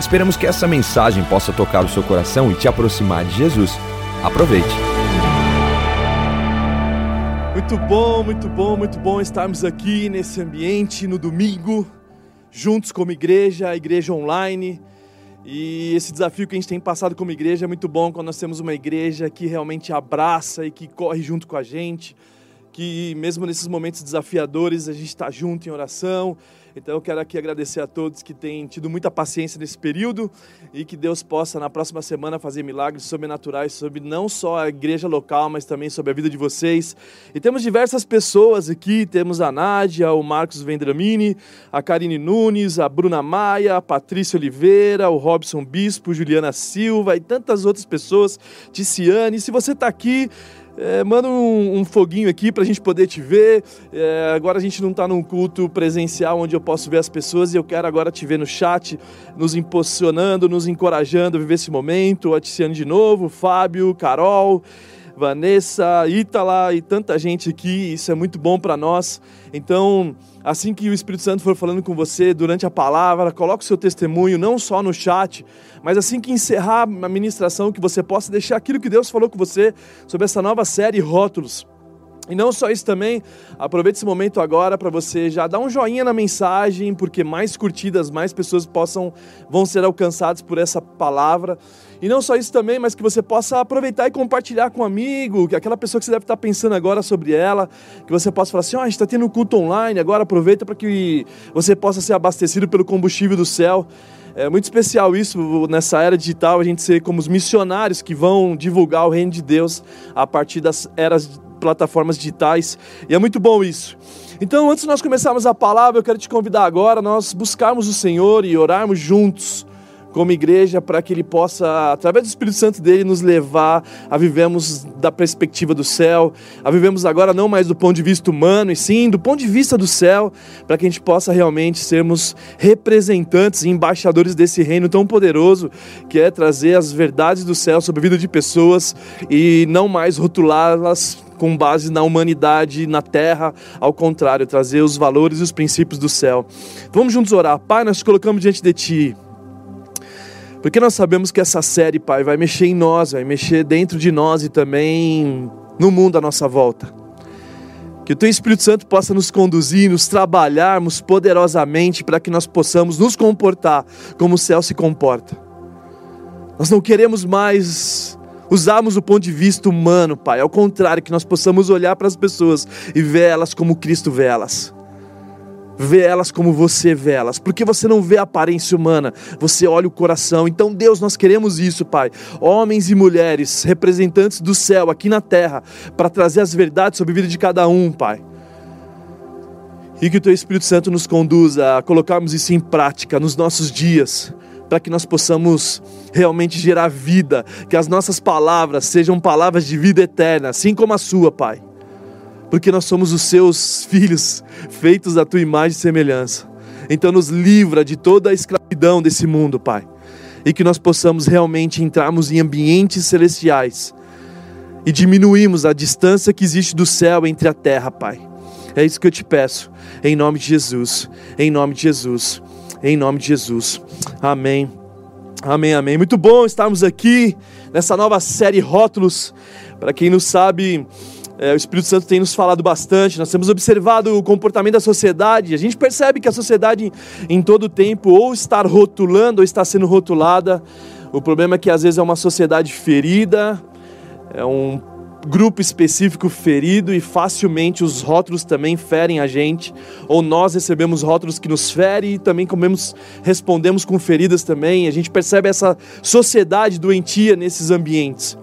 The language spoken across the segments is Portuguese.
Esperamos que essa mensagem possa tocar o seu coração e te aproximar de Jesus. Aproveite. Muito bom, muito bom, muito bom estarmos aqui nesse ambiente no domingo, juntos como igreja, igreja online. E esse desafio que a gente tem passado como igreja é muito bom quando nós temos uma igreja que realmente abraça e que corre junto com a gente, que mesmo nesses momentos desafiadores a gente está junto em oração, então eu quero aqui agradecer a todos que têm tido muita paciência nesse período e que Deus possa na próxima semana fazer milagres sobrenaturais sobre não só a igreja local, mas também sobre a vida de vocês. E temos diversas pessoas aqui, temos a Nádia, o Marcos Vendramini, a Karine Nunes, a Bruna Maia, a Patrícia Oliveira, o Robson Bispo, Juliana Silva e tantas outras pessoas, Ticiane. Se você está aqui, é, manda um, um, foguinho aqui para a gente poder te ver. É, agora a gente não está num culto presencial onde eu posso ver as pessoas e eu quero agora te ver no chat, nos impulsionando, nos encorajando a viver esse momento. A de novo, Fábio, Carol. Vanessa, Ítala e tanta gente aqui, isso é muito bom para nós. Então, assim que o Espírito Santo for falando com você durante a palavra, coloque o seu testemunho, não só no chat, mas assim que encerrar a ministração, que você possa deixar aquilo que Deus falou com você sobre essa nova série Rótulos. E não só isso também, aproveite esse momento agora para você já dar um joinha na mensagem, porque mais curtidas, mais pessoas possam vão ser alcançadas por essa palavra. E não só isso também, mas que você possa aproveitar e compartilhar com um amigo, que aquela pessoa que você deve estar pensando agora sobre ela, que você possa falar assim: oh, a gente está tendo um culto online, agora aproveita para que você possa ser abastecido pelo combustível do céu. É muito especial isso nessa era digital, a gente ser como os missionários que vão divulgar o reino de Deus a partir das eras plataformas digitais. E é muito bom isso. Então, antes de nós começarmos a palavra, eu quero te convidar agora nós buscarmos o Senhor e orarmos juntos como igreja para que Ele possa, através do Espírito Santo dele, nos levar a vivermos da perspectiva do céu, a vivemos agora não mais do ponto de vista humano, e sim do ponto de vista do céu, para que a gente possa realmente sermos representantes e embaixadores desse reino tão poderoso que é trazer as verdades do céu sobre a vida de pessoas e não mais rotulá-las com base na humanidade, na terra, ao contrário, trazer os valores e os princípios do céu. Vamos juntos orar. Pai, nós colocamos diante de Ti. Porque nós sabemos que essa série, Pai, vai mexer em nós, vai mexer dentro de nós e também no mundo à nossa volta. Que o Teu Espírito Santo possa nos conduzir, nos trabalharmos poderosamente para que nós possamos nos comportar como o céu se comporta. Nós não queremos mais usarmos o ponto de vista humano, Pai. Ao contrário, que nós possamos olhar para as pessoas e ver elas como Cristo vê elas vê elas como você vê elas, porque você não vê a aparência humana, você olha o coração. Então, Deus, nós queremos isso, Pai. Homens e mulheres, representantes do céu aqui na terra, para trazer as verdades sobre a vida de cada um, Pai. E que o Teu Espírito Santo nos conduza a colocarmos isso em prática nos nossos dias, para que nós possamos realmente gerar vida, que as nossas palavras sejam palavras de vida eterna, assim como a Sua, Pai porque nós somos os seus filhos, feitos da tua imagem e semelhança. Então nos livra de toda a escravidão desse mundo, Pai. E que nós possamos realmente entrarmos em ambientes celestiais e diminuirmos a distância que existe do céu entre a terra, Pai. É isso que eu te peço, em nome de Jesus, em nome de Jesus, em nome de Jesus. Amém. Amém, amém. Muito bom estarmos aqui nessa nova série Rótulos. Para quem não sabe, é, o Espírito Santo tem nos falado bastante, nós temos observado o comportamento da sociedade, a gente percebe que a sociedade em todo tempo ou está rotulando ou está sendo rotulada. O problema é que às vezes é uma sociedade ferida, é um grupo específico ferido e facilmente os rótulos também ferem a gente, ou nós recebemos rótulos que nos ferem e também comemos, respondemos com feridas também. A gente percebe essa sociedade doentia nesses ambientes.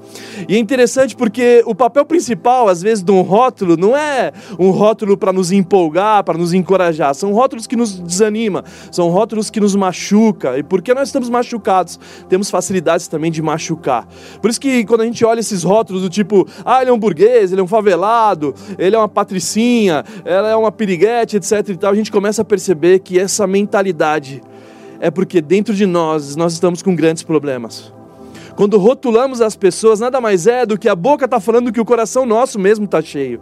E é interessante porque o papel principal, às vezes, de um rótulo não é um rótulo para nos empolgar, para nos encorajar. São rótulos que nos desanima, são rótulos que nos machuca. E porque nós estamos machucados, temos facilidades também de machucar. Por isso que quando a gente olha esses rótulos do tipo, ah, ele é um burguês, ele é um favelado, ele é uma patricinha, ela é uma piriguete, etc e tal, a gente começa a perceber que essa mentalidade é porque dentro de nós nós estamos com grandes problemas. Quando rotulamos as pessoas, nada mais é do que a boca está falando que o coração nosso mesmo está cheio.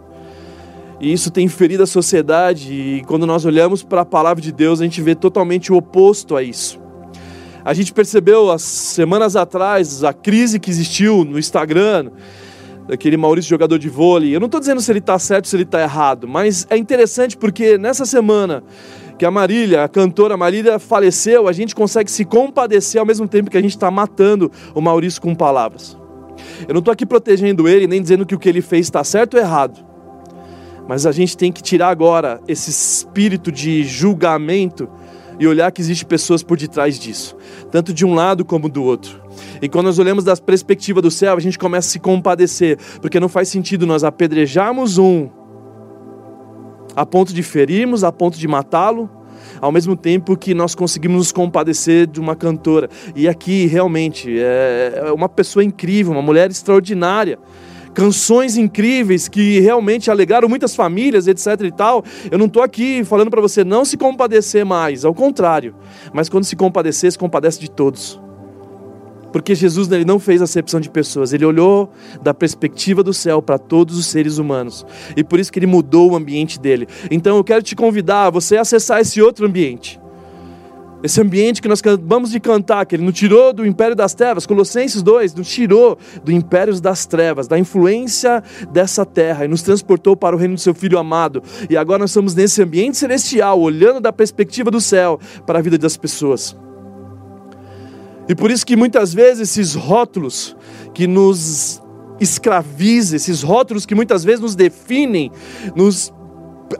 E isso tem ferido a sociedade, e quando nós olhamos para a palavra de Deus, a gente vê totalmente o oposto a isso. A gente percebeu as semanas atrás a crise que existiu no Instagram, daquele Maurício jogador de vôlei. Eu não estou dizendo se ele está certo se ele está errado, mas é interessante porque nessa semana que a Marília, a cantora Marília, faleceu, a gente consegue se compadecer ao mesmo tempo que a gente está matando o Maurício com palavras. Eu não estou aqui protegendo ele, nem dizendo que o que ele fez está certo ou errado. Mas a gente tem que tirar agora esse espírito de julgamento e olhar que existe pessoas por detrás disso, tanto de um lado como do outro. E quando nós olhamos da perspectiva do céu, a gente começa a se compadecer, porque não faz sentido nós apedrejarmos um a ponto de ferirmos, a ponto de matá-lo, ao mesmo tempo que nós conseguimos nos compadecer de uma cantora. E aqui realmente é, é uma pessoa incrível, uma mulher extraordinária. Canções incríveis que realmente alegaram muitas famílias, etc e tal. Eu não estou aqui falando para você não se compadecer mais, ao contrário. Mas quando se compadecer, se compadece de todos. Porque Jesus ele não fez acepção de pessoas, ele olhou da perspectiva do céu para todos os seres humanos. E por isso que ele mudou o ambiente dele. Então eu quero te convidar a você acessar esse outro ambiente. Esse ambiente que nós acabamos de cantar, que ele nos tirou do império das trevas, Colossenses 2, nos tirou do império das trevas, da influência dessa terra e nos transportou para o reino do seu Filho amado. E agora nós estamos nesse ambiente celestial, olhando da perspectiva do céu para a vida das pessoas. E por isso que muitas vezes esses rótulos que nos escravizam, esses rótulos que muitas vezes nos definem, nos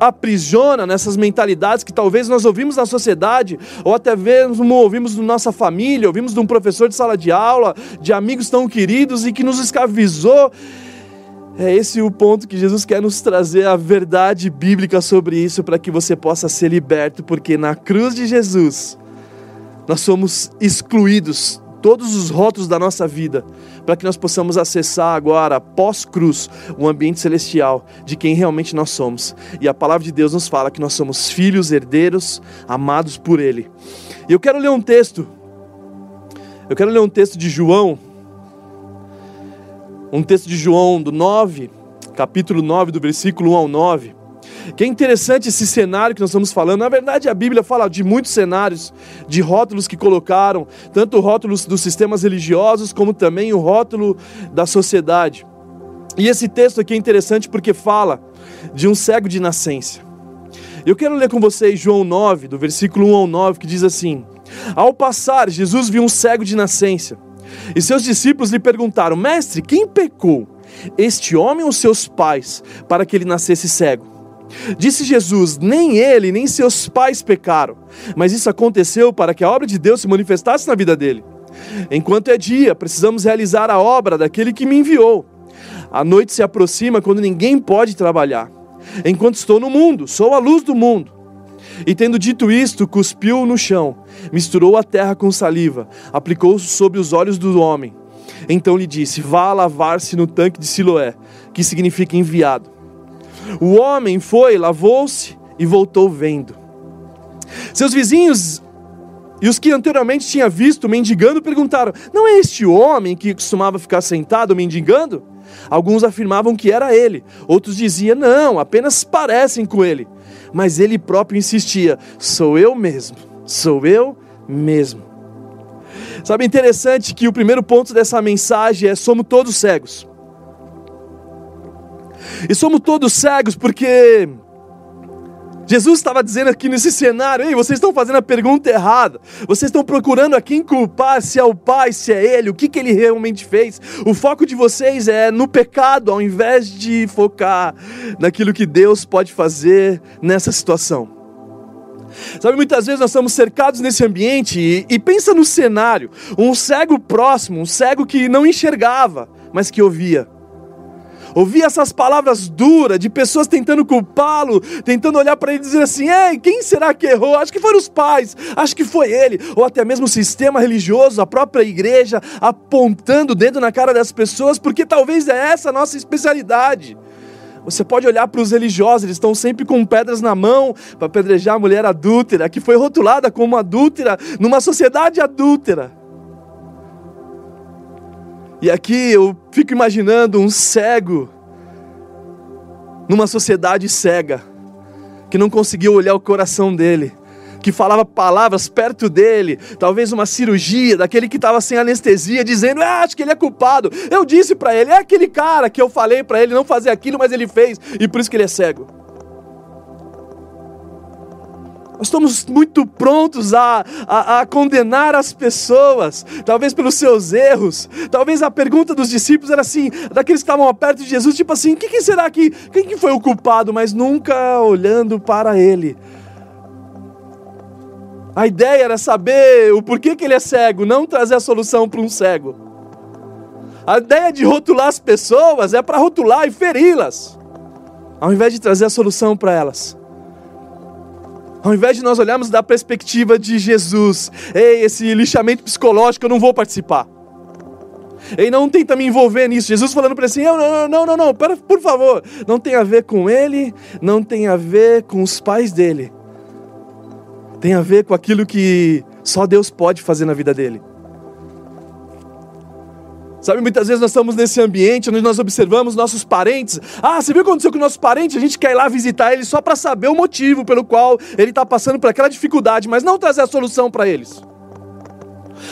aprisiona nessas mentalidades que talvez nós ouvimos na sociedade, ou até mesmo ouvimos na nossa família, ouvimos de um professor de sala de aula, de amigos tão queridos e que nos escravizou. É esse o ponto que Jesus quer nos trazer a verdade bíblica sobre isso, para que você possa ser liberto, porque na cruz de Jesus nós somos excluídos todos os rótulos da nossa vida, para que nós possamos acessar agora, pós-cruz, o ambiente celestial de quem realmente nós somos. E a palavra de Deus nos fala que nós somos filhos, herdeiros, amados por Ele. E eu quero ler um texto, eu quero ler um texto de João, um texto de João do 9, capítulo 9, do versículo 1 ao 9 que é interessante esse cenário que nós estamos falando. Na verdade, a Bíblia fala de muitos cenários, de rótulos que colocaram, tanto rótulos dos sistemas religiosos, como também o rótulo da sociedade. E esse texto aqui é interessante porque fala de um cego de nascença. Eu quero ler com vocês João 9, do versículo 1 ao 9, que diz assim: Ao passar, Jesus viu um cego de nascença. E seus discípulos lhe perguntaram: Mestre, quem pecou? Este homem ou seus pais, para que ele nascesse cego? Disse Jesus: Nem ele, nem seus pais pecaram, mas isso aconteceu para que a obra de Deus se manifestasse na vida dele. Enquanto é dia, precisamos realizar a obra daquele que me enviou. A noite se aproxima quando ninguém pode trabalhar. Enquanto estou no mundo, sou a luz do mundo. E tendo dito isto, cuspiu no chão, misturou a terra com saliva, aplicou sobre os olhos do homem. Então lhe disse: Vá lavar-se no tanque de Siloé, que significa enviado. O homem foi, lavou-se e voltou vendo. Seus vizinhos e os que anteriormente tinha visto mendigando perguntaram: Não é este homem que costumava ficar sentado mendigando? Alguns afirmavam que era ele, outros diziam: Não, apenas parecem com ele. Mas ele próprio insistia: Sou eu mesmo, sou eu mesmo. Sabe, interessante que o primeiro ponto dessa mensagem é: somos todos cegos. E somos todos cegos porque Jesus estava dizendo aqui nesse cenário: ei, vocês estão fazendo a pergunta errada. Vocês estão procurando a quem culpar, se é o Pai, se é Ele, o que, que Ele realmente fez. O foco de vocês é no pecado, ao invés de focar naquilo que Deus pode fazer nessa situação. Sabe, muitas vezes nós estamos cercados nesse ambiente e, e pensa no cenário: um cego próximo, um cego que não enxergava, mas que ouvia. Ouvir essas palavras duras de pessoas tentando culpá-lo, tentando olhar para ele e dizer assim: Ei, quem será que errou? Acho que foram os pais, acho que foi ele, ou até mesmo o sistema religioso, a própria igreja, apontando o dedo na cara das pessoas, porque talvez é essa a nossa especialidade. Você pode olhar para os religiosos, eles estão sempre com pedras na mão para apedrejar a mulher adúltera, que foi rotulada como adúltera numa sociedade adúltera. E aqui eu fico imaginando um cego numa sociedade cega, que não conseguiu olhar o coração dele que falava palavras perto dele, talvez uma cirurgia, daquele que estava sem anestesia, dizendo: ah, acho que ele é culpado. Eu disse para ele: é aquele cara que eu falei para ele não fazer aquilo, mas ele fez, e por isso que ele é cego. Nós estamos muito prontos a, a, a, condenar as pessoas, talvez pelos seus erros. Talvez a pergunta dos discípulos era assim, daqueles que estavam perto de Jesus, tipo assim, quem será que, quem que foi o culpado? Mas nunca olhando para ele, a ideia era saber o porquê que ele é cego, não trazer a solução para um cego. A ideia de rotular as pessoas é para rotular e feri-las, ao invés de trazer a solução para elas. Ao invés de nós olharmos da perspectiva de Jesus, ei, esse lixamento psicológico eu não vou participar. Ei, não tenta me envolver nisso. Jesus falando para ele assim: não, não, não, não, não, por favor. Não tem a ver com ele, não tem a ver com os pais dele tem a ver com aquilo que só Deus pode fazer na vida dele. Sabe, muitas vezes nós estamos nesse ambiente onde nós observamos nossos parentes. Ah, você viu o que aconteceu com o nosso parente? A gente quer ir lá visitar ele só para saber o motivo pelo qual ele está passando por aquela dificuldade, mas não trazer a solução para eles.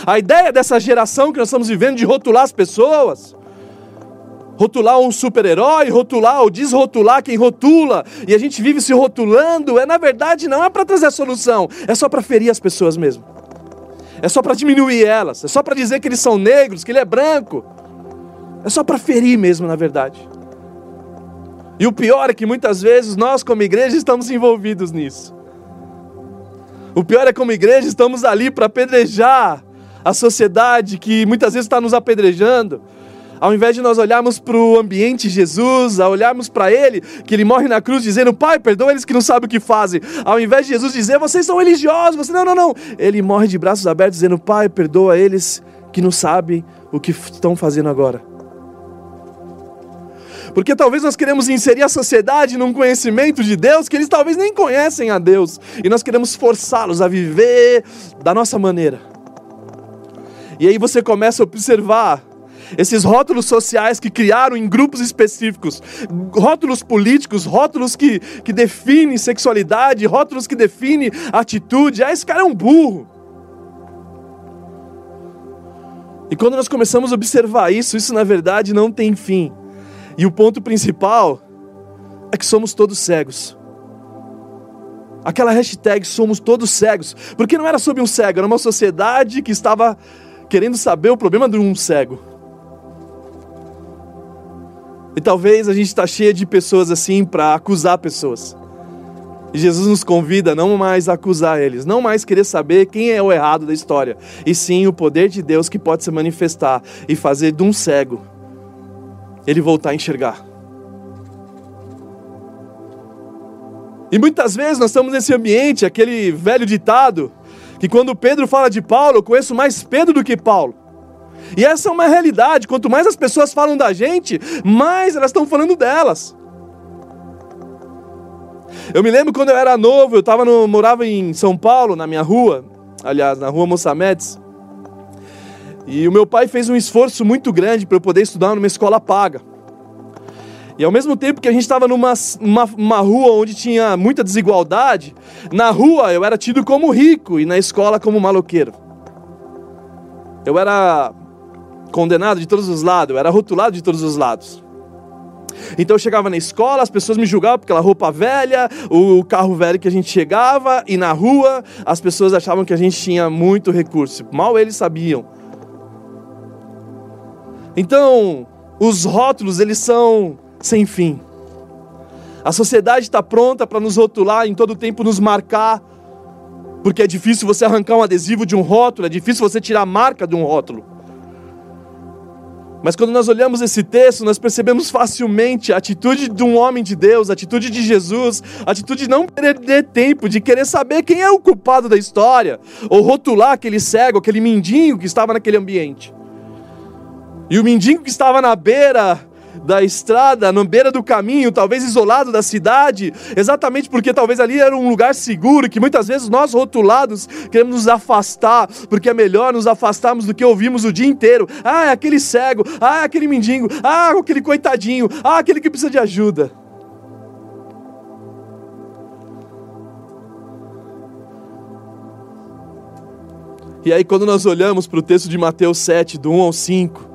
A ideia dessa geração que nós estamos vivendo de rotular as pessoas, rotular um super-herói, rotular ou desrotular quem rotula, e a gente vive se rotulando, é na verdade não é para trazer a solução, é só para ferir as pessoas mesmo. É só para diminuir elas, é só para dizer que eles são negros, que ele é branco. É só para ferir mesmo, na verdade. E o pior é que muitas vezes nós, como igreja, estamos envolvidos nisso. O pior é como igreja estamos ali para apedrejar a sociedade que muitas vezes está nos apedrejando ao invés de nós olharmos para o ambiente Jesus, a olharmos para Ele, que Ele morre na cruz dizendo, Pai, perdoa eles que não sabem o que fazem. Ao invés de Jesus dizer, vocês são religiosos, você não, não, não. Ele morre de braços abertos dizendo, Pai, perdoa eles que não sabem o que estão fazendo agora. Porque talvez nós queremos inserir a sociedade num conhecimento de Deus que eles talvez nem conhecem a Deus. E nós queremos forçá-los a viver da nossa maneira. E aí você começa a observar esses rótulos sociais que criaram em grupos específicos, rótulos políticos, rótulos que, que definem sexualidade, rótulos que definem atitude. Ah, esse cara é um burro. E quando nós começamos a observar isso, isso na verdade não tem fim. E o ponto principal é que somos todos cegos. Aquela hashtag somos todos cegos, porque não era sobre um cego, era uma sociedade que estava querendo saber o problema de um cego. E talvez a gente está cheia de pessoas assim para acusar pessoas. E Jesus nos convida a não mais acusar eles, não mais querer saber quem é o errado da história, e sim o poder de Deus que pode se manifestar e fazer de um cego ele voltar a enxergar. E muitas vezes nós estamos nesse ambiente, aquele velho ditado, que quando Pedro fala de Paulo, eu conheço mais Pedro do que Paulo. E essa é uma realidade. Quanto mais as pessoas falam da gente, mais elas estão falando delas. Eu me lembro quando eu era novo, eu tava no, morava em São Paulo, na minha rua, aliás, na rua Moçamedes. E o meu pai fez um esforço muito grande para eu poder estudar numa escola paga. E ao mesmo tempo que a gente estava numa uma, uma rua onde tinha muita desigualdade, na rua eu era tido como rico e na escola como maloqueiro. Eu era condenado de todos os lados, era rotulado de todos os lados. Então eu chegava na escola, as pessoas me julgavam por aquela roupa velha, o carro velho que a gente chegava, e na rua as pessoas achavam que a gente tinha muito recurso. Mal eles sabiam. Então, os rótulos, eles são sem fim. A sociedade está pronta para nos rotular, em todo tempo nos marcar, porque é difícil você arrancar um adesivo de um rótulo, é difícil você tirar a marca de um rótulo. Mas quando nós olhamos esse texto, nós percebemos facilmente a atitude de um homem de Deus, a atitude de Jesus, a atitude de não perder tempo, de querer saber quem é o culpado da história, ou rotular aquele cego, aquele mendigo que estava naquele ambiente. E o mendigo que estava na beira da estrada, na beira do caminho, talvez isolado da cidade, exatamente porque talvez ali era um lugar seguro, que muitas vezes nós rotulados queremos nos afastar, porque é melhor nos afastarmos do que ouvimos o dia inteiro. Ah, é aquele cego, ah, é aquele mendigo, ah, aquele coitadinho, ah, aquele que precisa de ajuda. E aí, quando nós olhamos para o texto de Mateus 7, do 1 ao 5,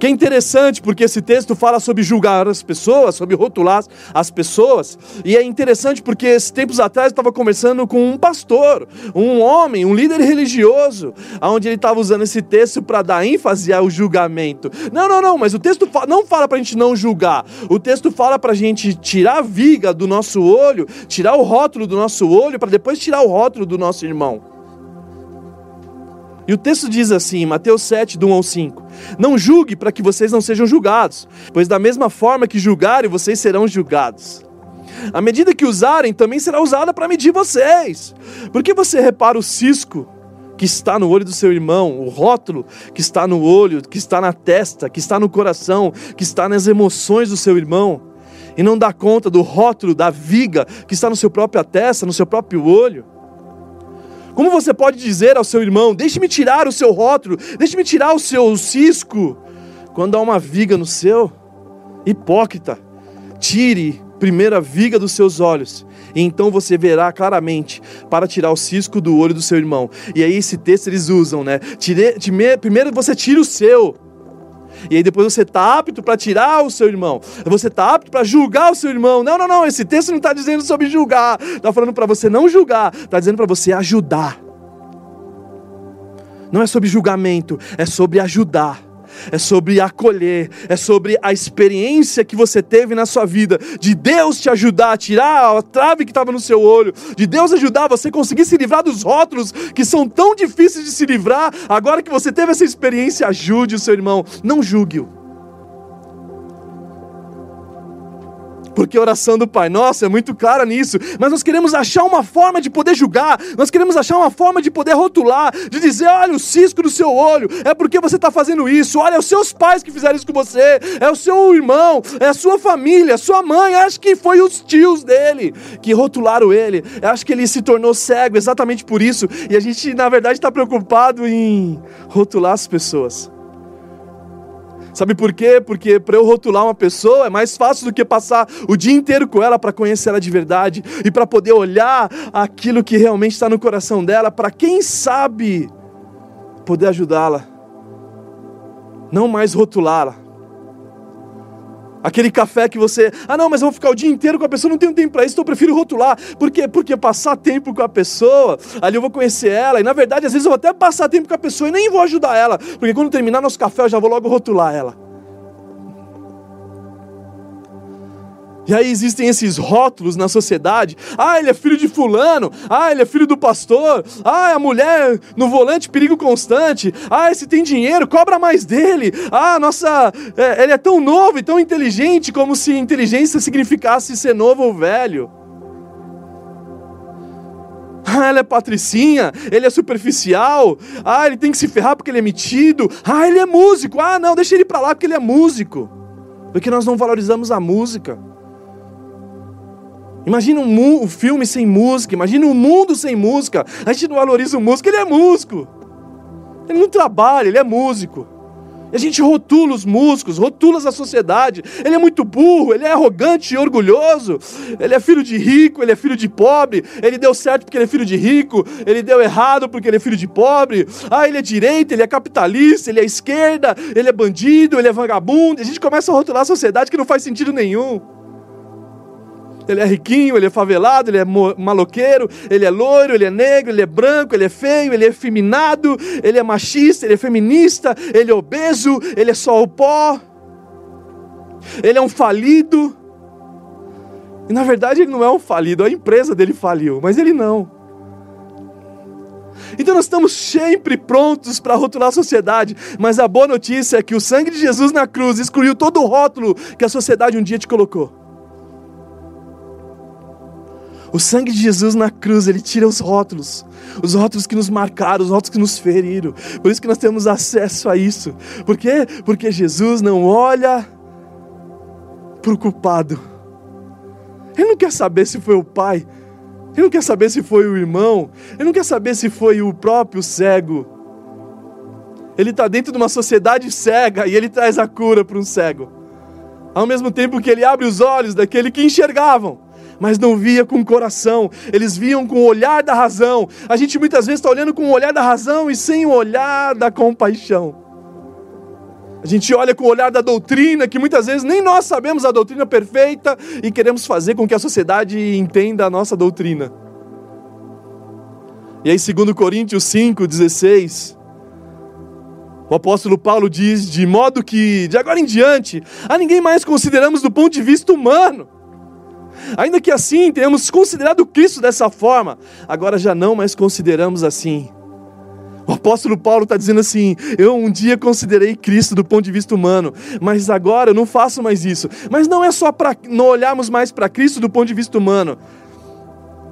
que é interessante porque esse texto fala sobre julgar as pessoas, sobre rotular as pessoas, e é interessante porque esses tempos atrás eu estava conversando com um pastor, um homem, um líder religioso, onde ele estava usando esse texto para dar ênfase ao julgamento. Não, não, não, mas o texto não fala para a gente não julgar, o texto fala para a gente tirar a viga do nosso olho, tirar o rótulo do nosso olho, para depois tirar o rótulo do nosso irmão. E o texto diz assim, Mateus 7, do 1 ao 5: Não julgue para que vocês não sejam julgados, pois da mesma forma que julgarem, vocês serão julgados. A medida que usarem também será usada para medir vocês. Porque você repara o cisco que está no olho do seu irmão, o rótulo que está no olho, que está na testa, que está no coração, que está nas emoções do seu irmão, e não dá conta do rótulo, da viga que está no seu própria testa, no seu próprio olho? Como você pode dizer ao seu irmão: Deixe-me tirar o seu rótulo, deixe-me tirar o seu cisco, quando há uma viga no seu? Hipócrita, tire primeiro a viga dos seus olhos, e então você verá claramente para tirar o cisco do olho do seu irmão. E aí, esse texto eles usam, né? Tire, primeiro você tira o seu e aí depois você está apto para tirar o seu irmão. Você está apto para julgar o seu irmão. Não, não, não. Esse texto não está dizendo sobre julgar. Está falando para você não julgar. Está dizendo para você ajudar. Não é sobre julgamento, é sobre ajudar é sobre acolher, é sobre a experiência que você teve na sua vida, de Deus te ajudar a tirar a trave que estava no seu olho, de Deus ajudar você conseguir se livrar dos rótulos que são tão difíceis de se livrar. Agora que você teve essa experiência, ajude o seu irmão, não julgue-o. Porque a oração do Pai Nosso é muito clara nisso, mas nós queremos achar uma forma de poder julgar, nós queremos achar uma forma de poder rotular, de dizer: olha, o cisco do seu olho. É porque você está fazendo isso, olha, é os seus pais que fizeram isso com você, é o seu irmão, é a sua família, sua mãe, acho que foi os tios dele que rotularam ele, acho que ele se tornou cego exatamente por isso, e a gente, na verdade, está preocupado em rotular as pessoas. Sabe por quê? Porque para eu rotular uma pessoa é mais fácil do que passar o dia inteiro com ela para conhecer ela de verdade e para poder olhar aquilo que realmente está no coração dela, para quem sabe poder ajudá-la. Não mais rotulá-la. Aquele café que você, ah não, mas eu vou ficar o dia inteiro com a pessoa, não tenho tempo para isso, então eu prefiro rotular. Por quê? Porque passar tempo com a pessoa, ali eu vou conhecer ela, e na verdade às vezes eu vou até passar tempo com a pessoa e nem vou ajudar ela, porque quando terminar nosso café eu já vou logo rotular ela. E aí existem esses rótulos na sociedade. Ah, ele é filho de fulano. Ah, ele é filho do pastor. Ah, a mulher no volante, perigo constante. Ah, esse tem dinheiro, cobra mais dele. Ah, nossa, é, ele é tão novo e tão inteligente, como se inteligência significasse ser novo ou velho. Ah, ela é patricinha, ele é superficial. Ah, ele tem que se ferrar porque ele é metido. Ah, ele é músico. Ah, não, deixa ele para lá porque ele é músico. Porque nós não valorizamos a música. Imagina um, um, filme sem música, imagina um mundo sem música. A gente não valoriza o músico, ele é músico. Ele não trabalha, ele é músico. A gente rotula os músculos, rotula a sociedade. Ele é muito burro, ele é arrogante e orgulhoso. Ele é filho de rico, ele é filho de pobre. Ele deu certo porque ele é filho de rico. Ele deu errado porque ele é filho de pobre. Ah, ele é direita, ele é capitalista, ele é esquerda, ele é bandido, ele é vagabundo. A gente começa a rotular a sociedade que não faz sentido nenhum. Ele é riquinho, ele é favelado, ele é maloqueiro, ele é loiro, ele é negro, ele é branco, ele é feio, ele é efeminado, ele é machista, ele é feminista, ele é obeso, ele é só o pó. Ele é um falido. E na verdade ele não é um falido, a empresa dele faliu, mas ele não. Então nós estamos sempre prontos para rotular a sociedade, mas a boa notícia é que o sangue de Jesus na cruz excluiu todo o rótulo que a sociedade um dia te colocou. O sangue de Jesus na cruz, ele tira os rótulos, os rótulos que nos marcaram, os rótulos que nos feriram. Por isso que nós temos acesso a isso. Por quê? Porque Jesus não olha para o culpado. Ele não quer saber se foi o pai, ele não quer saber se foi o irmão, ele não quer saber se foi o próprio cego. Ele está dentro de uma sociedade cega e ele traz a cura para um cego. Ao mesmo tempo que ele abre os olhos daquele que enxergavam mas não via com o coração, eles viam com o olhar da razão. A gente muitas vezes está olhando com o olhar da razão e sem o olhar da compaixão. A gente olha com o olhar da doutrina, que muitas vezes nem nós sabemos a doutrina perfeita e queremos fazer com que a sociedade entenda a nossa doutrina. E aí, segundo Coríntios 5, 16, o apóstolo Paulo diz: de modo que, de agora em diante, a ninguém mais consideramos do ponto de vista humano Ainda que assim tenhamos considerado Cristo dessa forma, agora já não mais consideramos assim. O apóstolo Paulo está dizendo assim: Eu um dia considerei Cristo do ponto de vista humano, mas agora eu não faço mais isso. Mas não é só para não olharmos mais para Cristo do ponto de vista humano,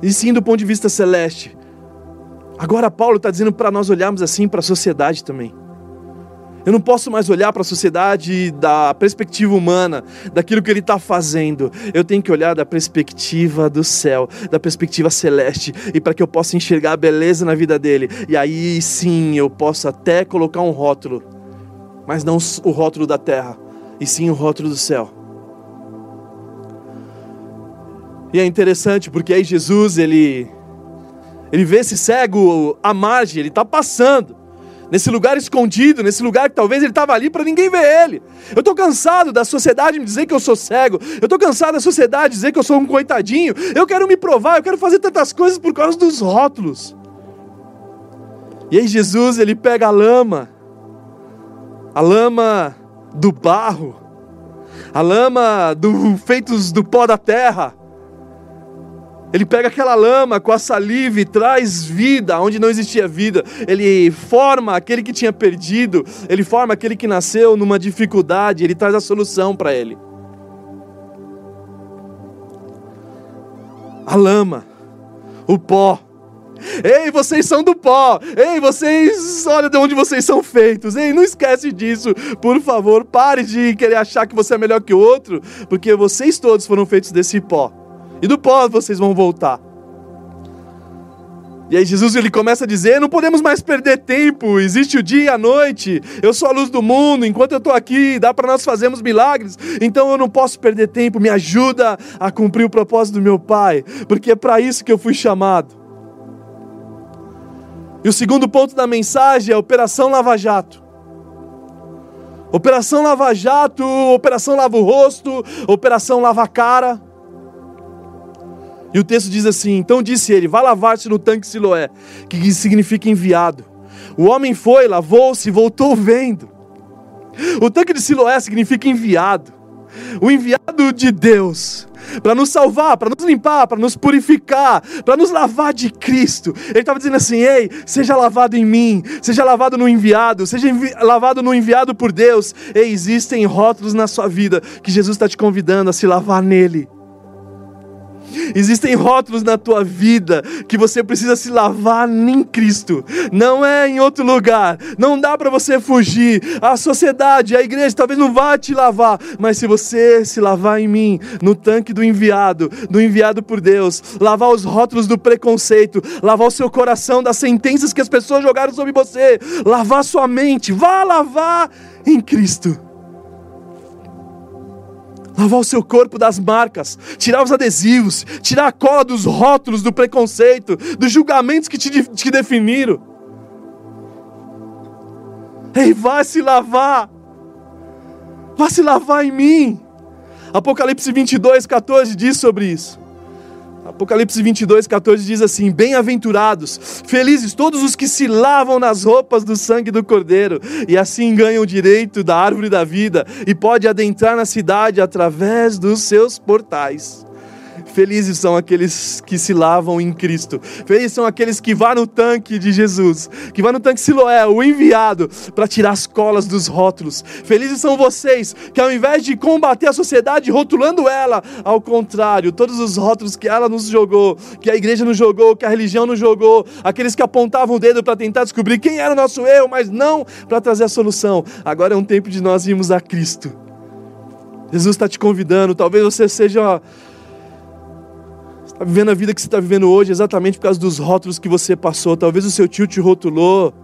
e sim do ponto de vista celeste. Agora Paulo está dizendo para nós olharmos assim para a sociedade também. Eu não posso mais olhar para a sociedade da perspectiva humana, daquilo que ele está fazendo. Eu tenho que olhar da perspectiva do céu, da perspectiva celeste, e para que eu possa enxergar a beleza na vida dele. E aí sim eu posso até colocar um rótulo, mas não o rótulo da terra, e sim o rótulo do céu. E é interessante porque aí Jesus ele ele vê esse cego à margem, ele está passando nesse lugar escondido, nesse lugar que talvez ele estava ali para ninguém ver ele. Eu estou cansado da sociedade me dizer que eu sou cego, eu estou cansado da sociedade dizer que eu sou um coitadinho, eu quero me provar, eu quero fazer tantas coisas por causa dos rótulos. E aí Jesus, ele pega a lama, a lama do barro, a lama do feitos do pó da terra, ele pega aquela lama com a saliva e traz vida onde não existia vida. Ele forma aquele que tinha perdido, ele forma aquele que nasceu numa dificuldade, ele traz a solução para ele. A lama, o pó. Ei, vocês são do pó. Ei, vocês, olha de onde vocês são feitos. Ei, não esquece disso. Por favor, pare de querer achar que você é melhor que o outro, porque vocês todos foram feitos desse pó e do pó vocês vão voltar. E aí Jesus ele começa a dizer: não podemos mais perder tempo, existe o dia e a noite, eu sou a luz do mundo, enquanto eu estou aqui, dá para nós fazermos milagres, então eu não posso perder tempo, me ajuda a cumprir o propósito do meu Pai, porque é para isso que eu fui chamado. E o segundo ponto da mensagem é a Operação Lava Jato. Operação Lava Jato, Operação Lava o Rosto, Operação Lava Cara. E o texto diz assim: Então disse ele: Vá lavar-se no tanque Siloé, que significa enviado. O homem foi, lavou-se e voltou vendo. O tanque de Siloé significa enviado. O enviado de Deus para nos salvar, para nos limpar, para nos purificar, para nos lavar de Cristo. Ele estava dizendo assim: ei, seja lavado em mim, seja lavado no enviado, seja envi lavado no enviado por Deus. Ei, existem rótulos na sua vida que Jesus está te convidando a se lavar nele. Existem rótulos na tua vida que você precisa se lavar em Cristo, não é em outro lugar. Não dá para você fugir. A sociedade, a igreja talvez não vá te lavar, mas se você se lavar em mim, no tanque do enviado, do enviado por Deus, lavar os rótulos do preconceito, lavar o seu coração das sentenças que as pessoas jogaram sobre você, lavar sua mente, vá lavar em Cristo lavar o seu corpo das marcas, tirar os adesivos, tirar a cola dos rótulos do preconceito, dos julgamentos que te, te definiram. Ei, vá se lavar, vá se lavar em mim. Apocalipse 22, 14 diz sobre isso. Apocalipse 22, 14 diz assim: Bem-aventurados, felizes todos os que se lavam nas roupas do sangue do Cordeiro, e assim ganham o direito da árvore da vida, e pode adentrar na cidade através dos seus portais. Felizes são aqueles que se lavam em Cristo. Felizes são aqueles que vão no tanque de Jesus, que vão no tanque Siloé, o enviado, para tirar as colas dos rótulos. Felizes são vocês que, ao invés de combater a sociedade rotulando ela, ao contrário, todos os rótulos que ela nos jogou, que a igreja nos jogou, que a religião nos jogou, aqueles que apontavam o dedo para tentar descobrir quem era o nosso eu, mas não para trazer a solução. Agora é um tempo de nós irmos a Cristo. Jesus está te convidando, talvez você seja está vivendo a vida que você está vivendo hoje exatamente por causa dos rótulos que você passou. Talvez o seu tio te rotulou,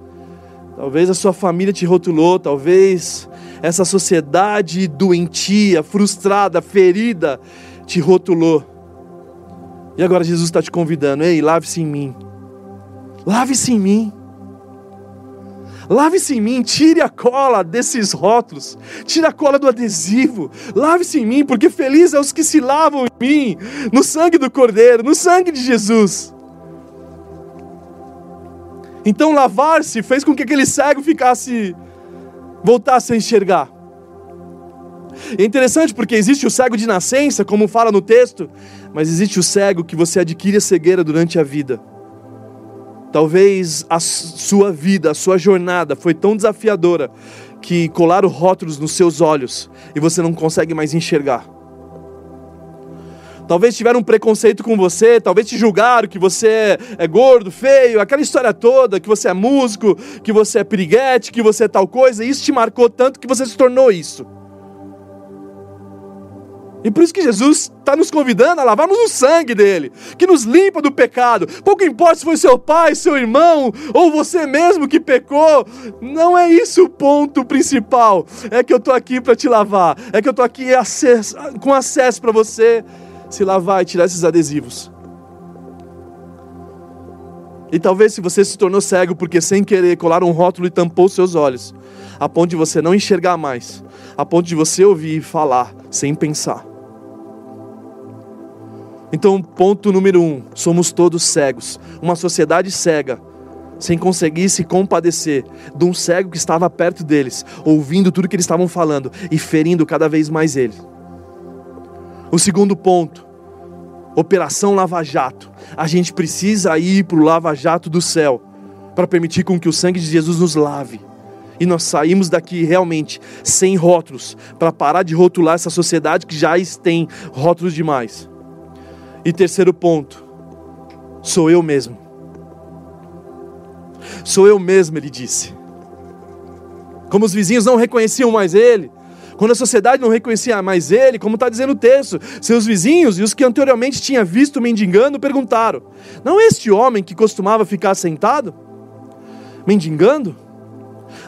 talvez a sua família te rotulou, talvez essa sociedade doentia, frustrada, ferida te rotulou. E agora Jesus está te convidando: ei, lave-se em mim, lave-se em mim. Lave-se em mim, tire a cola desses rótulos, tire a cola do adesivo, lave-se em mim, porque feliz é os que se lavam em mim, no sangue do Cordeiro, no sangue de Jesus. Então lavar-se fez com que aquele cego ficasse, voltasse a enxergar. É interessante porque existe o cego de nascença, como fala no texto, mas existe o cego que você adquire a cegueira durante a vida. Talvez a sua vida, a sua jornada foi tão desafiadora que colaram rótulos nos seus olhos e você não consegue mais enxergar. Talvez tiveram um preconceito com você, talvez te julgaram que você é gordo, feio, aquela história toda, que você é músico, que você é piriguete, que você é tal coisa, e isso te marcou tanto que você se tornou isso. E por isso que Jesus está nos convidando a lavarmos o sangue dele, que nos limpa do pecado. Pouco importa se foi seu pai, seu irmão ou você mesmo que pecou, não é isso o ponto principal. É que eu estou aqui para te lavar, é que eu estou aqui acesso, com acesso para você se lavar e tirar esses adesivos. E talvez se você se tornou cego porque sem querer colaram um rótulo e tampou seus olhos, a ponto de você não enxergar mais, a ponto de você ouvir falar sem pensar. Então, ponto número um: somos todos cegos. Uma sociedade cega, sem conseguir se compadecer de um cego que estava perto deles, ouvindo tudo que eles estavam falando e ferindo cada vez mais ele. O segundo ponto: Operação Lava Jato. A gente precisa ir para o Lava Jato do céu para permitir com que o sangue de Jesus nos lave. E nós saímos daqui realmente sem rótulos, para parar de rotular essa sociedade que já tem rótulos demais. E terceiro ponto, sou eu mesmo. Sou eu mesmo, ele disse. Como os vizinhos não reconheciam mais ele, quando a sociedade não reconhecia mais ele, como está dizendo o texto, seus vizinhos e os que anteriormente tinha visto mendigando perguntaram: Não é este homem que costumava ficar sentado? Mendigando?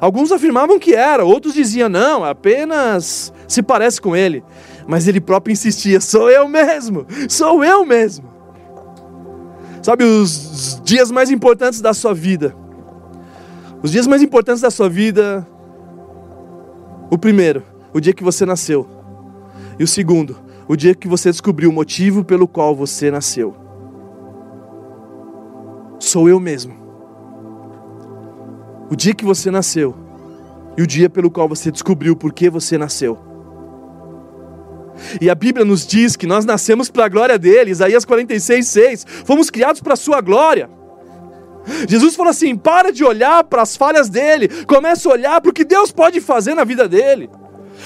Alguns afirmavam que era, outros diziam: Não, apenas se parece com ele mas ele próprio insistia: sou eu mesmo, sou eu mesmo. Sabe, os dias mais importantes da sua vida, os dias mais importantes da sua vida, o primeiro, o dia que você nasceu, e o segundo, o dia que você descobriu o motivo pelo qual você nasceu. Sou eu mesmo. O dia que você nasceu e o dia pelo qual você descobriu por que você nasceu. E a Bíblia nos diz que nós nascemos para a glória dele, Isaías 46, 6. Fomos criados para a sua glória. Jesus falou assim: para de olhar para as falhas dele, comece a olhar para o que Deus pode fazer na vida dele.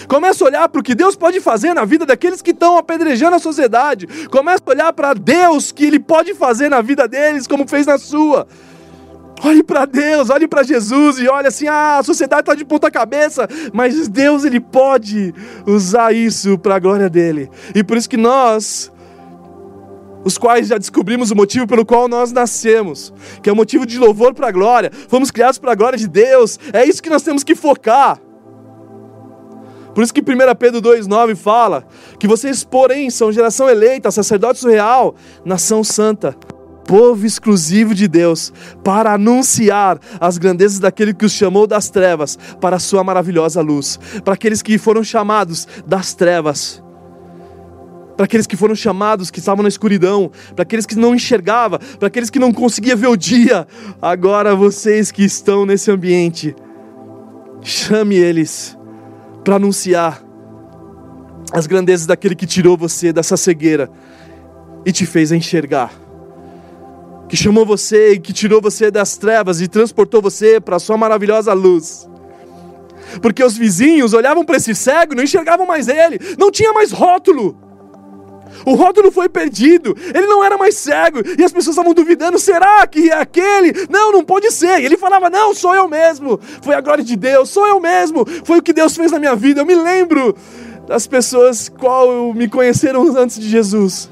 Começa a olhar para o que Deus pode fazer na vida daqueles que estão apedrejando a sociedade. Começa a olhar para Deus que Ele pode fazer na vida deles, como fez na sua. Olhe para Deus, olhe para Jesus e olhe assim: ah, a sociedade está de ponta cabeça, mas Deus ele pode usar isso para a glória dele. E por isso que nós, os quais já descobrimos o motivo pelo qual nós nascemos, que é o motivo de louvor para a glória, fomos criados para a glória de Deus, é isso que nós temos que focar. Por isso que 1 Pedro 2,9 fala que vocês, porém, são geração eleita, sacerdócio real, nação santa, povo exclusivo de Deus, para anunciar as grandezas daquele que os chamou das trevas para a sua maravilhosa luz, para aqueles que foram chamados das trevas para aqueles que foram chamados, que estavam na escuridão, para aqueles que não enxergavam, para aqueles que não conseguiam ver o dia. Agora vocês que estão nesse ambiente, chame eles para anunciar as grandezas daquele que tirou você dessa cegueira e te fez enxergar. Que chamou você e que tirou você das trevas e transportou você para a sua maravilhosa luz. Porque os vizinhos olhavam para esse cego e não enxergavam mais ele, não tinha mais rótulo. O rótulo foi perdido, ele não era mais cego, e as pessoas estavam duvidando: será que é aquele? Não, não pode ser. E ele falava: não, sou eu mesmo. Foi a glória de Deus, sou eu mesmo. Foi o que Deus fez na minha vida. Eu me lembro das pessoas qual me conheceram antes de Jesus.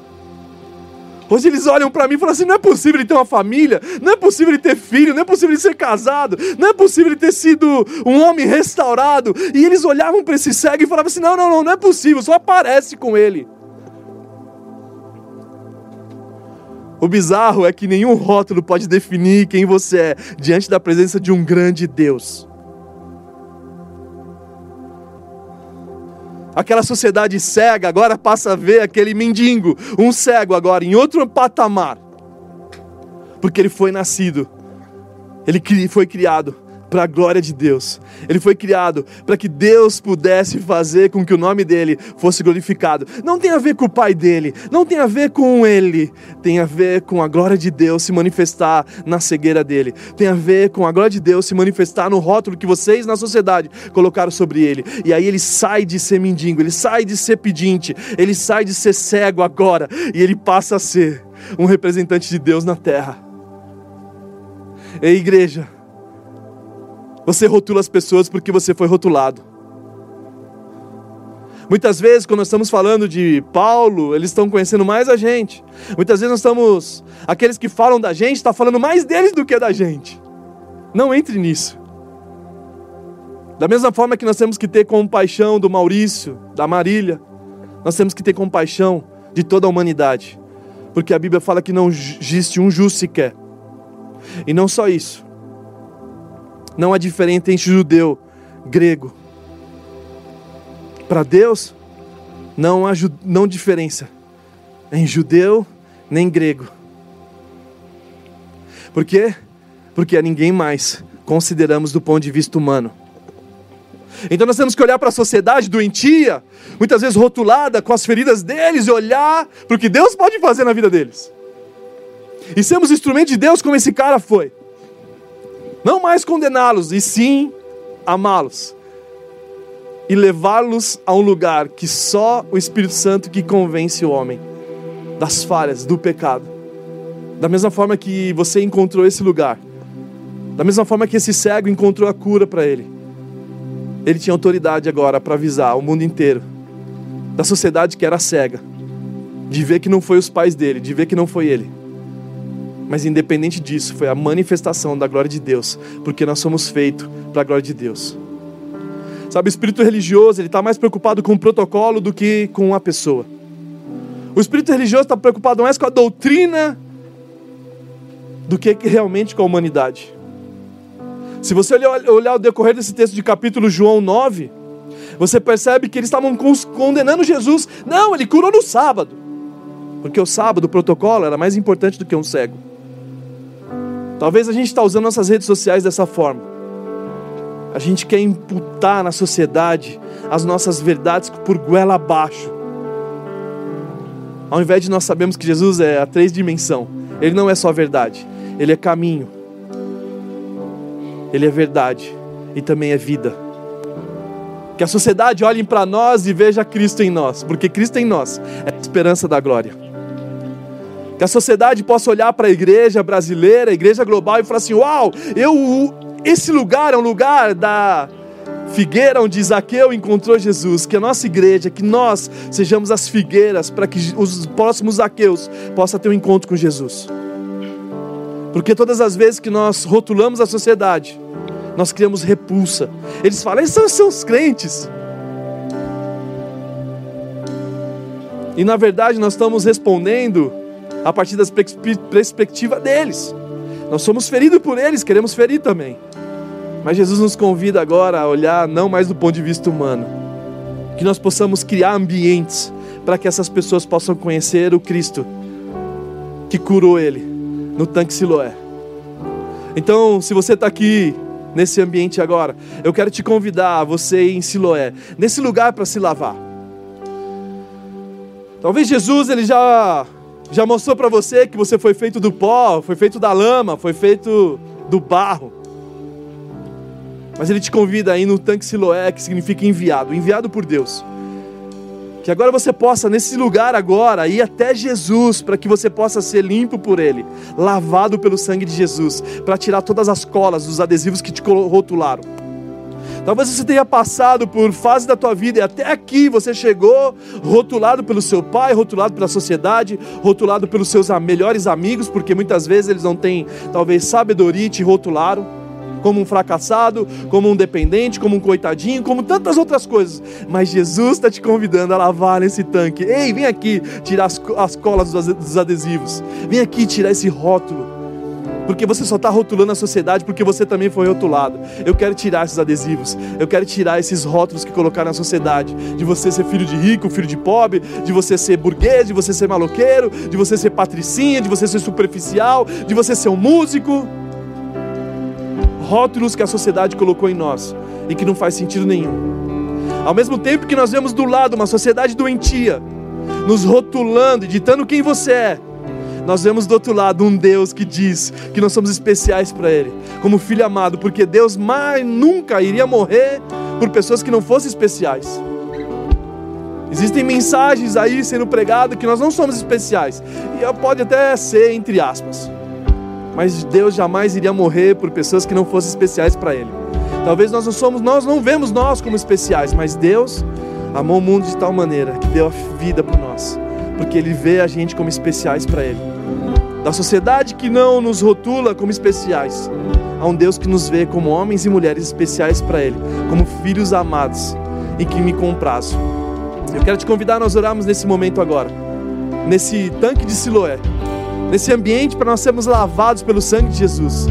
Hoje eles olham para mim e falam assim: não é possível ele ter uma família, não é possível ele ter filho, não é possível ele ser casado, não é possível ele ter sido um homem restaurado. E eles olhavam para esse cego e falavam assim: não, não, não, não é possível, só aparece com ele. O bizarro é que nenhum rótulo pode definir quem você é diante da presença de um grande Deus. Aquela sociedade cega agora passa a ver aquele mendigo, um cego agora, em outro patamar. Porque ele foi nascido, ele foi criado para a glória de Deus. Ele foi criado para que Deus pudesse fazer com que o nome dele fosse glorificado. Não tem a ver com o pai dele, não tem a ver com ele, tem a ver com a glória de Deus se manifestar na cegueira dele. Tem a ver com a glória de Deus se manifestar no rótulo que vocês na sociedade colocaram sobre ele. E aí ele sai de ser mendigo, ele sai de ser pedinte, ele sai de ser cego agora e ele passa a ser um representante de Deus na terra. Ei, igreja, você rotula as pessoas porque você foi rotulado. Muitas vezes, quando nós estamos falando de Paulo, eles estão conhecendo mais a gente. Muitas vezes nós estamos. Aqueles que falam da gente, estão tá falando mais deles do que da gente. Não entre nisso. Da mesma forma que nós temos que ter compaixão do Maurício, da Marília, nós temos que ter compaixão de toda a humanidade. Porque a Bíblia fala que não existe um justo sequer. E não só isso. Não há diferença entre judeu, grego. Para Deus, não há não diferença em judeu nem grego. Por quê? Porque a ninguém mais consideramos do ponto de vista humano. Então nós temos que olhar para a sociedade doentia, muitas vezes rotulada com as feridas deles, e olhar para o que Deus pode fazer na vida deles. E sermos instrumento de Deus como esse cara foi. Não mais condená-los, e sim amá-los. E levá-los a um lugar que só o Espírito Santo que convence o homem das falhas, do pecado. Da mesma forma que você encontrou esse lugar. Da mesma forma que esse cego encontrou a cura para ele. Ele tinha autoridade agora para avisar o mundo inteiro da sociedade que era cega, de ver que não foi os pais dele, de ver que não foi ele. Mas independente disso, foi a manifestação da glória de Deus, porque nós somos feitos para a glória de Deus. Sabe, o espírito religioso, ele está mais preocupado com o protocolo do que com a pessoa. O espírito religioso está preocupado mais com a doutrina do que realmente com a humanidade. Se você olhar o decorrer desse texto de capítulo João 9, você percebe que eles estavam condenando Jesus. Não, ele curou no sábado. Porque o sábado, o protocolo, era mais importante do que um cego. Talvez a gente está usando nossas redes sociais dessa forma. A gente quer imputar na sociedade as nossas verdades por goela abaixo. Ao invés de nós sabermos que Jesus é a três dimensão, Ele não é só verdade, Ele é caminho, Ele é verdade e também é vida. Que a sociedade olhe para nós e veja Cristo em nós, porque Cristo em nós é a esperança da glória. Que a sociedade possa olhar para a igreja brasileira, a igreja global e falar assim: "Uau, eu esse lugar é um lugar da figueira onde Zaqueu encontrou Jesus, que a nossa igreja, que nós sejamos as figueiras para que os próximos Zaqueus possam ter um encontro com Jesus. Porque todas as vezes que nós rotulamos a sociedade, nós criamos repulsa. Eles falam, esses são, os crentes. E na verdade nós estamos respondendo a partir da perspectiva deles. Nós somos feridos por eles, queremos ferir também. Mas Jesus nos convida agora a olhar não mais do ponto de vista humano, que nós possamos criar ambientes para que essas pessoas possam conhecer o Cristo que curou ele no tanque Siloé. Então, se você está aqui nesse ambiente agora, eu quero te convidar a você ir em Siloé, nesse lugar para se lavar. Talvez Jesus ele já já mostrou para você que você foi feito do pó, foi feito da lama, foi feito do barro. Mas ele te convida a ir no tanque Siloé, que significa enviado, enviado por Deus. Que agora você possa, nesse lugar agora, ir até Jesus, para que você possa ser limpo por Ele, lavado pelo sangue de Jesus, para tirar todas as colas, os adesivos que te rotularam. Talvez você tenha passado por fase da tua vida e até aqui você chegou rotulado pelo seu pai, rotulado pela sociedade, rotulado pelos seus melhores amigos, porque muitas vezes eles não têm talvez sabedoria e te rotularam como um fracassado, como um dependente, como um coitadinho, como tantas outras coisas. Mas Jesus está te convidando a lavar nesse tanque. Ei, vem aqui tirar as, as colas dos adesivos. Vem aqui tirar esse rótulo porque você só está rotulando a sociedade porque você também foi rotulado. Eu quero tirar esses adesivos, eu quero tirar esses rótulos que colocaram na sociedade, de você ser filho de rico, filho de pobre, de você ser burguês, de você ser maloqueiro, de você ser patricinha, de você ser superficial, de você ser um músico rótulos que a sociedade colocou em nós e que não faz sentido nenhum. Ao mesmo tempo que nós vemos do lado uma sociedade doentia, nos rotulando e ditando quem você é, nós vemos do outro lado um Deus que diz que nós somos especiais para Ele, como filho amado, porque Deus mais nunca iria morrer por pessoas que não fossem especiais. Existem mensagens aí sendo pregadas que nós não somos especiais, e pode até ser entre aspas mas Deus jamais iria morrer por pessoas que não fossem especiais para Ele. Talvez nós não somos, nós não vemos nós como especiais, mas Deus amou o mundo de tal maneira que deu a vida por nós, porque Ele vê a gente como especiais para Ele. Da sociedade que não nos rotula como especiais, há um Deus que nos vê como homens e mulheres especiais para Ele, como filhos amados e que me comprazo. Eu quero te convidar a nós orarmos nesse momento agora, nesse tanque de Siloé nesse ambiente para nós sermos lavados pelo sangue de Jesus.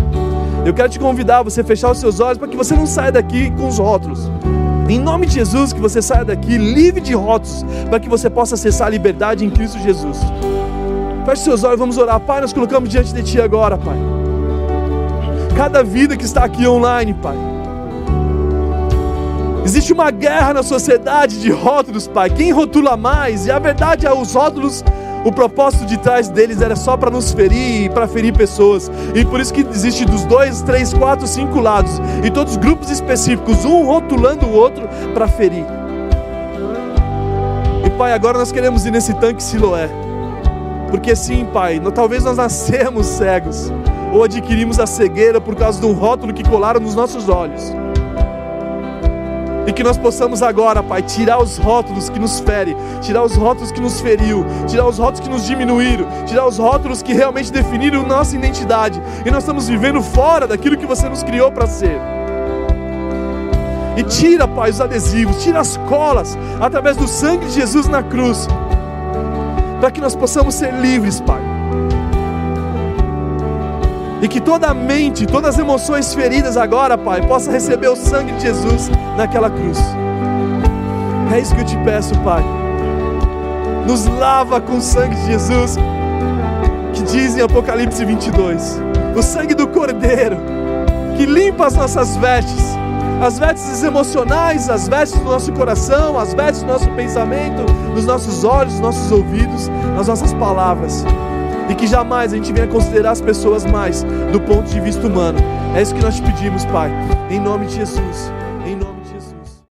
Eu quero te convidar a você fechar os seus olhos para que você não saia daqui com os rótulos. Em nome de Jesus, que você saia daqui livre de rótulos, para que você possa acessar a liberdade em Cristo Jesus. Feche seus olhos, vamos orar. Pai, nós colocamos diante de Ti agora, Pai. Cada vida que está aqui online, Pai. Existe uma guerra na sociedade de rótulos, Pai. Quem rotula mais? E a verdade é, os rótulos o propósito de trás deles era só para nos ferir e para ferir pessoas. E por isso que existe dos dois, três, quatro, cinco lados. E todos grupos específicos, um rotulando o outro para ferir. E Pai, agora nós queremos ir nesse tanque Siloé. Porque sim, Pai, talvez nós nascemos cegos. Ou adquirimos a cegueira por causa de um rótulo que colaram nos nossos olhos. E que nós possamos agora, Pai, tirar os rótulos que nos ferem, tirar os rótulos que nos feriu, tirar os rótulos que nos diminuíram, tirar os rótulos que realmente definiram nossa identidade. E nós estamos vivendo fora daquilo que você nos criou para ser. E tira, Pai, os adesivos, tira as colas, através do sangue de Jesus na cruz, para que nós possamos ser livres, Pai. E que toda a mente, todas as emoções feridas agora, Pai, possa receber o sangue de Jesus naquela cruz. É isso que eu te peço, Pai. Nos lava com o sangue de Jesus, que diz em Apocalipse 22, o sangue do Cordeiro, que limpa as nossas vestes, as vestes emocionais, as vestes do nosso coração, as vestes do nosso pensamento, dos nossos olhos, dos nossos ouvidos, das nossas palavras e que jamais a gente venha considerar as pessoas mais do ponto de vista humano. É isso que nós te pedimos, Pai, em nome de Jesus. Em nome